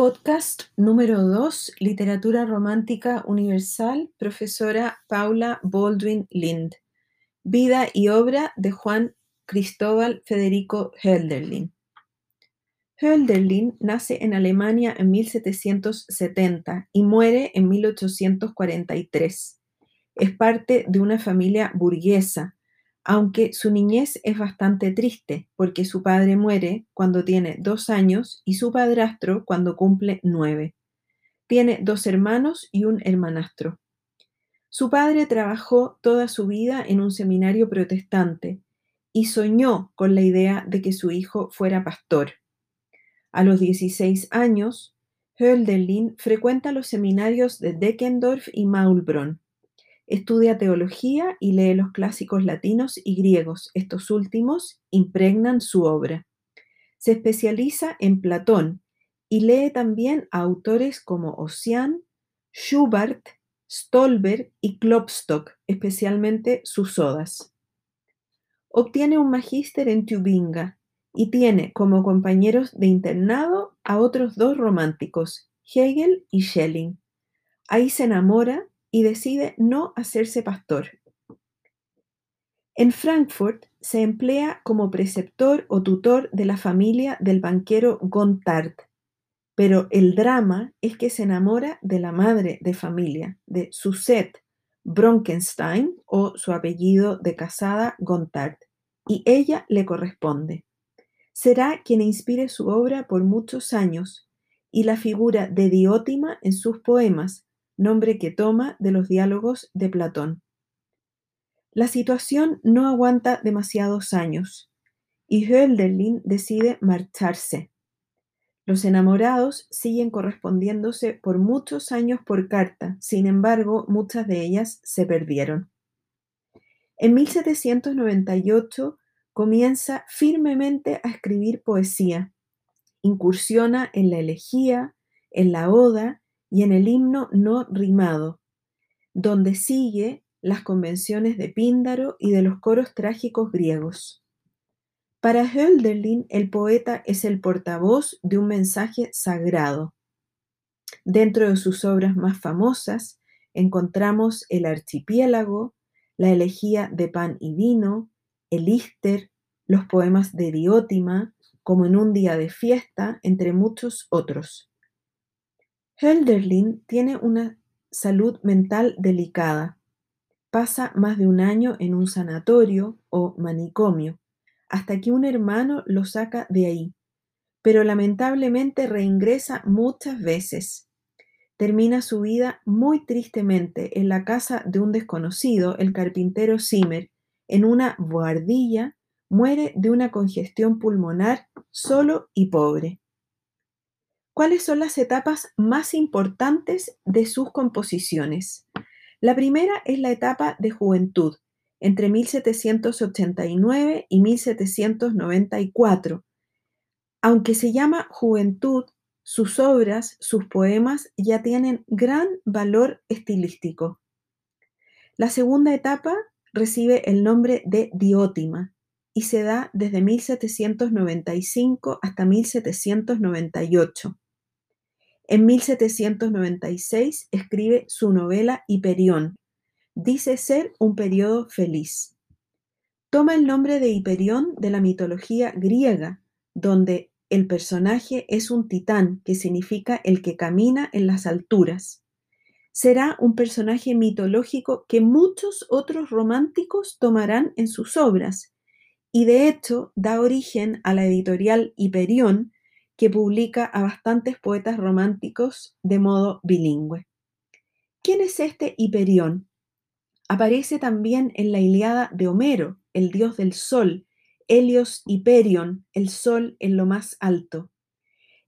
Podcast número 2, Literatura Romántica Universal, profesora Paula Baldwin Lind. Vida y obra de Juan Cristóbal Federico Hölderlin. Hölderlin nace en Alemania en 1770 y muere en 1843. Es parte de una familia burguesa, aunque su niñez es bastante triste porque su padre muere cuando tiene dos años y su padrastro cuando cumple nueve. Tiene dos hermanos y un hermanastro. Su padre trabajó toda su vida en un seminario protestante y soñó con la idea de que su hijo fuera pastor. A los 16 años, Hölderlin frecuenta los seminarios de Deckendorf y Maulbronn Estudia teología y lee los clásicos latinos y griegos. Estos últimos impregnan su obra. Se especializa en Platón y lee también a autores como Ossian, Schubert, Stolberg y Klopstock, especialmente sus odas. Obtiene un magíster en Tubinga y tiene como compañeros de internado a otros dos románticos, Hegel y Schelling. Ahí se enamora y decide no hacerse pastor. En Frankfurt se emplea como preceptor o tutor de la familia del banquero Gontard, pero el drama es que se enamora de la madre de familia, de Suzette Bronkenstein o su apellido de casada Gontard, y ella le corresponde. Será quien inspire su obra por muchos años y la figura de Diótima en sus poemas nombre que toma de los diálogos de Platón. La situación no aguanta demasiados años y Hölderlin decide marcharse. Los enamorados siguen correspondiéndose por muchos años por carta, sin embargo, muchas de ellas se perdieron. En 1798 comienza firmemente a escribir poesía. Incursiona en la elegía, en la oda y en el himno no rimado, donde sigue las convenciones de Píndaro y de los coros trágicos griegos. Para Hölderlin, el poeta es el portavoz de un mensaje sagrado. Dentro de sus obras más famosas encontramos El archipiélago, la elegía de pan y vino, el Íster, los poemas de Diótima, como en un día de fiesta, entre muchos otros. Hölderlin tiene una salud mental delicada. Pasa más de un año en un sanatorio o manicomio, hasta que un hermano lo saca de ahí, pero lamentablemente reingresa muchas veces. Termina su vida muy tristemente en la casa de un desconocido, el carpintero Zimmer, en una boardilla, muere de una congestión pulmonar solo y pobre cuáles son las etapas más importantes de sus composiciones. La primera es la etapa de juventud, entre 1789 y 1794. Aunque se llama juventud, sus obras, sus poemas ya tienen gran valor estilístico. La segunda etapa recibe el nombre de Diótima y se da desde 1795 hasta 1798. En 1796 escribe su novela Hiperión. Dice ser un periodo feliz. Toma el nombre de Hiperión de la mitología griega, donde el personaje es un titán, que significa el que camina en las alturas. Será un personaje mitológico que muchos otros románticos tomarán en sus obras, y de hecho da origen a la editorial Hiperión, que publica a bastantes poetas románticos de modo bilingüe. ¿Quién es este Hiperión? Aparece también en la Iliada de Homero, el dios del sol, Helios Hiperión, el sol en lo más alto.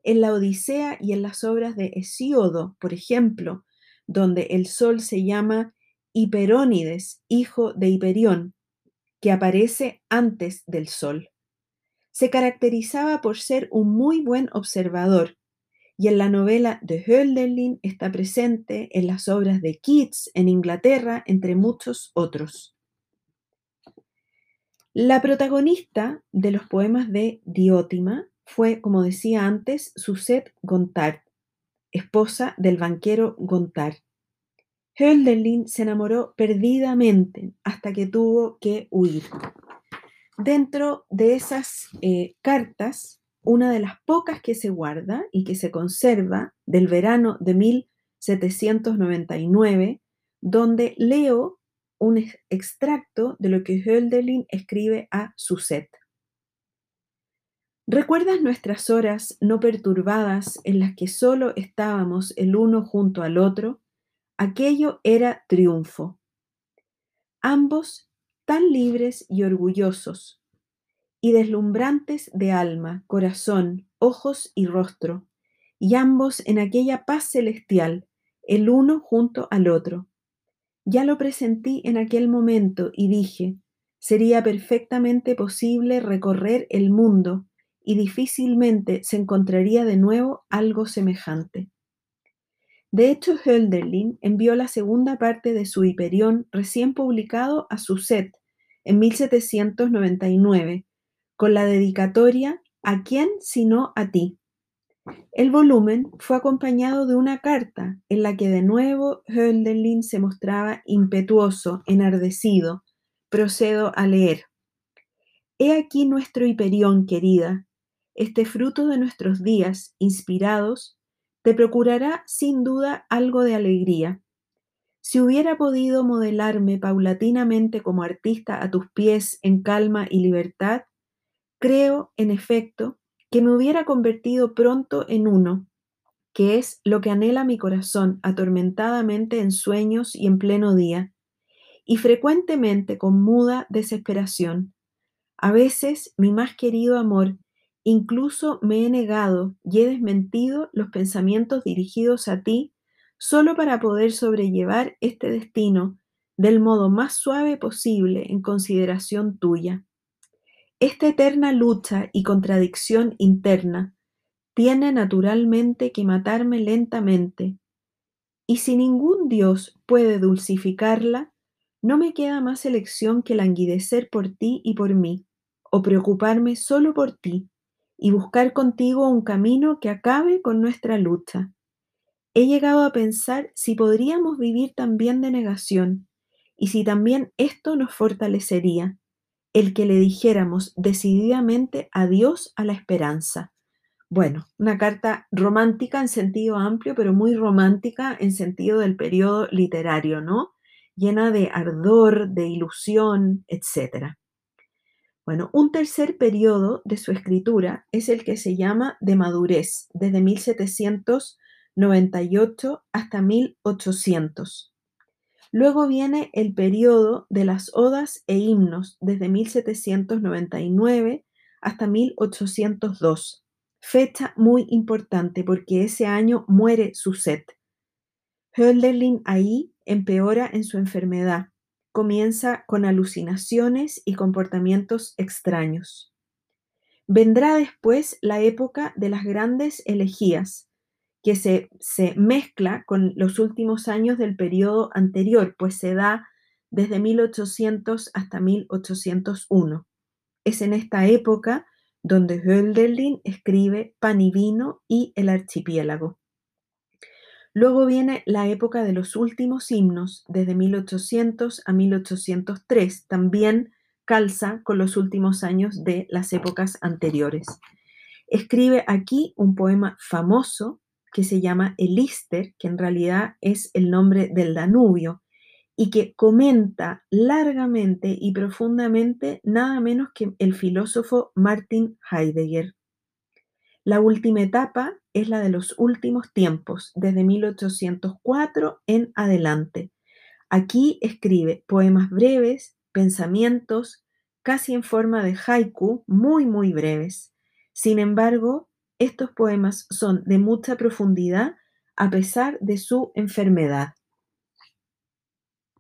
En la Odisea y en las obras de Hesíodo, por ejemplo, donde el sol se llama Hiperónides, hijo de Hiperión, que aparece antes del sol se caracterizaba por ser un muy buen observador y en la novela de Hölderlin está presente en las obras de Keats en Inglaterra, entre muchos otros. La protagonista de los poemas de Diótima fue, como decía antes, Suzette Gontard, esposa del banquero Gontar. Hölderlin se enamoró perdidamente hasta que tuvo que huir. Dentro de esas eh, cartas, una de las pocas que se guarda y que se conserva del verano de 1799, donde leo un extracto de lo que Hölderlin escribe a Suzette. ¿Recuerdas nuestras horas no perturbadas en las que solo estábamos el uno junto al otro? Aquello era triunfo. Ambos tan libres y orgullosos, y deslumbrantes de alma, corazón, ojos y rostro, y ambos en aquella paz celestial, el uno junto al otro. Ya lo presentí en aquel momento y dije, sería perfectamente posible recorrer el mundo y difícilmente se encontraría de nuevo algo semejante. De hecho, Hölderlin envió la segunda parte de su Hiperión recién publicado a Suzette en 1799, con la dedicatoria ¿A quién sino a ti? El volumen fue acompañado de una carta en la que de nuevo Hölderlin se mostraba impetuoso, enardecido. Procedo a leer. He aquí nuestro Hiperión, querida, este fruto de nuestros días inspirados, te procurará sin duda algo de alegría. Si hubiera podido modelarme paulatinamente como artista a tus pies en calma y libertad, creo, en efecto, que me hubiera convertido pronto en uno, que es lo que anhela mi corazón atormentadamente en sueños y en pleno día, y frecuentemente con muda desesperación. A veces mi más querido amor Incluso me he negado y he desmentido los pensamientos dirigidos a ti solo para poder sobrellevar este destino del modo más suave posible en consideración tuya. Esta eterna lucha y contradicción interna tiene naturalmente que matarme lentamente, y si ningún Dios puede dulcificarla, no me queda más elección que languidecer por ti y por mí, o preocuparme solo por ti, y buscar contigo un camino que acabe con nuestra lucha. He llegado a pensar si podríamos vivir también de negación y si también esto nos fortalecería, el que le dijéramos decididamente adiós a la esperanza. Bueno, una carta romántica en sentido amplio, pero muy romántica en sentido del periodo literario, ¿no? Llena de ardor, de ilusión, etcétera. Bueno, un tercer periodo de su escritura es el que se llama de madurez, desde 1798 hasta 1800. Luego viene el periodo de las odas e himnos, desde 1799 hasta 1802. Fecha muy importante porque ese año muere Suset. Hölderlin ahí empeora en su enfermedad comienza con alucinaciones y comportamientos extraños. Vendrá después la época de las grandes elegías, que se, se, mezcla con los últimos años del periodo anterior, pues se da desde 1800 hasta 1801. Es en esta época donde Hölderlin escribe Pan y Vino y El Archipiélago. Luego viene la época de los últimos himnos, desde 1800 a 1803. También calza con los últimos años de las épocas anteriores. Escribe aquí un poema famoso que se llama Elister, que en realidad es el nombre del Danubio, y que comenta largamente y profundamente nada menos que el filósofo Martin Heidegger. La última etapa es la de los últimos tiempos, desde 1804 en adelante. Aquí escribe poemas breves, pensamientos, casi en forma de haiku, muy, muy breves. Sin embargo, estos poemas son de mucha profundidad a pesar de su enfermedad.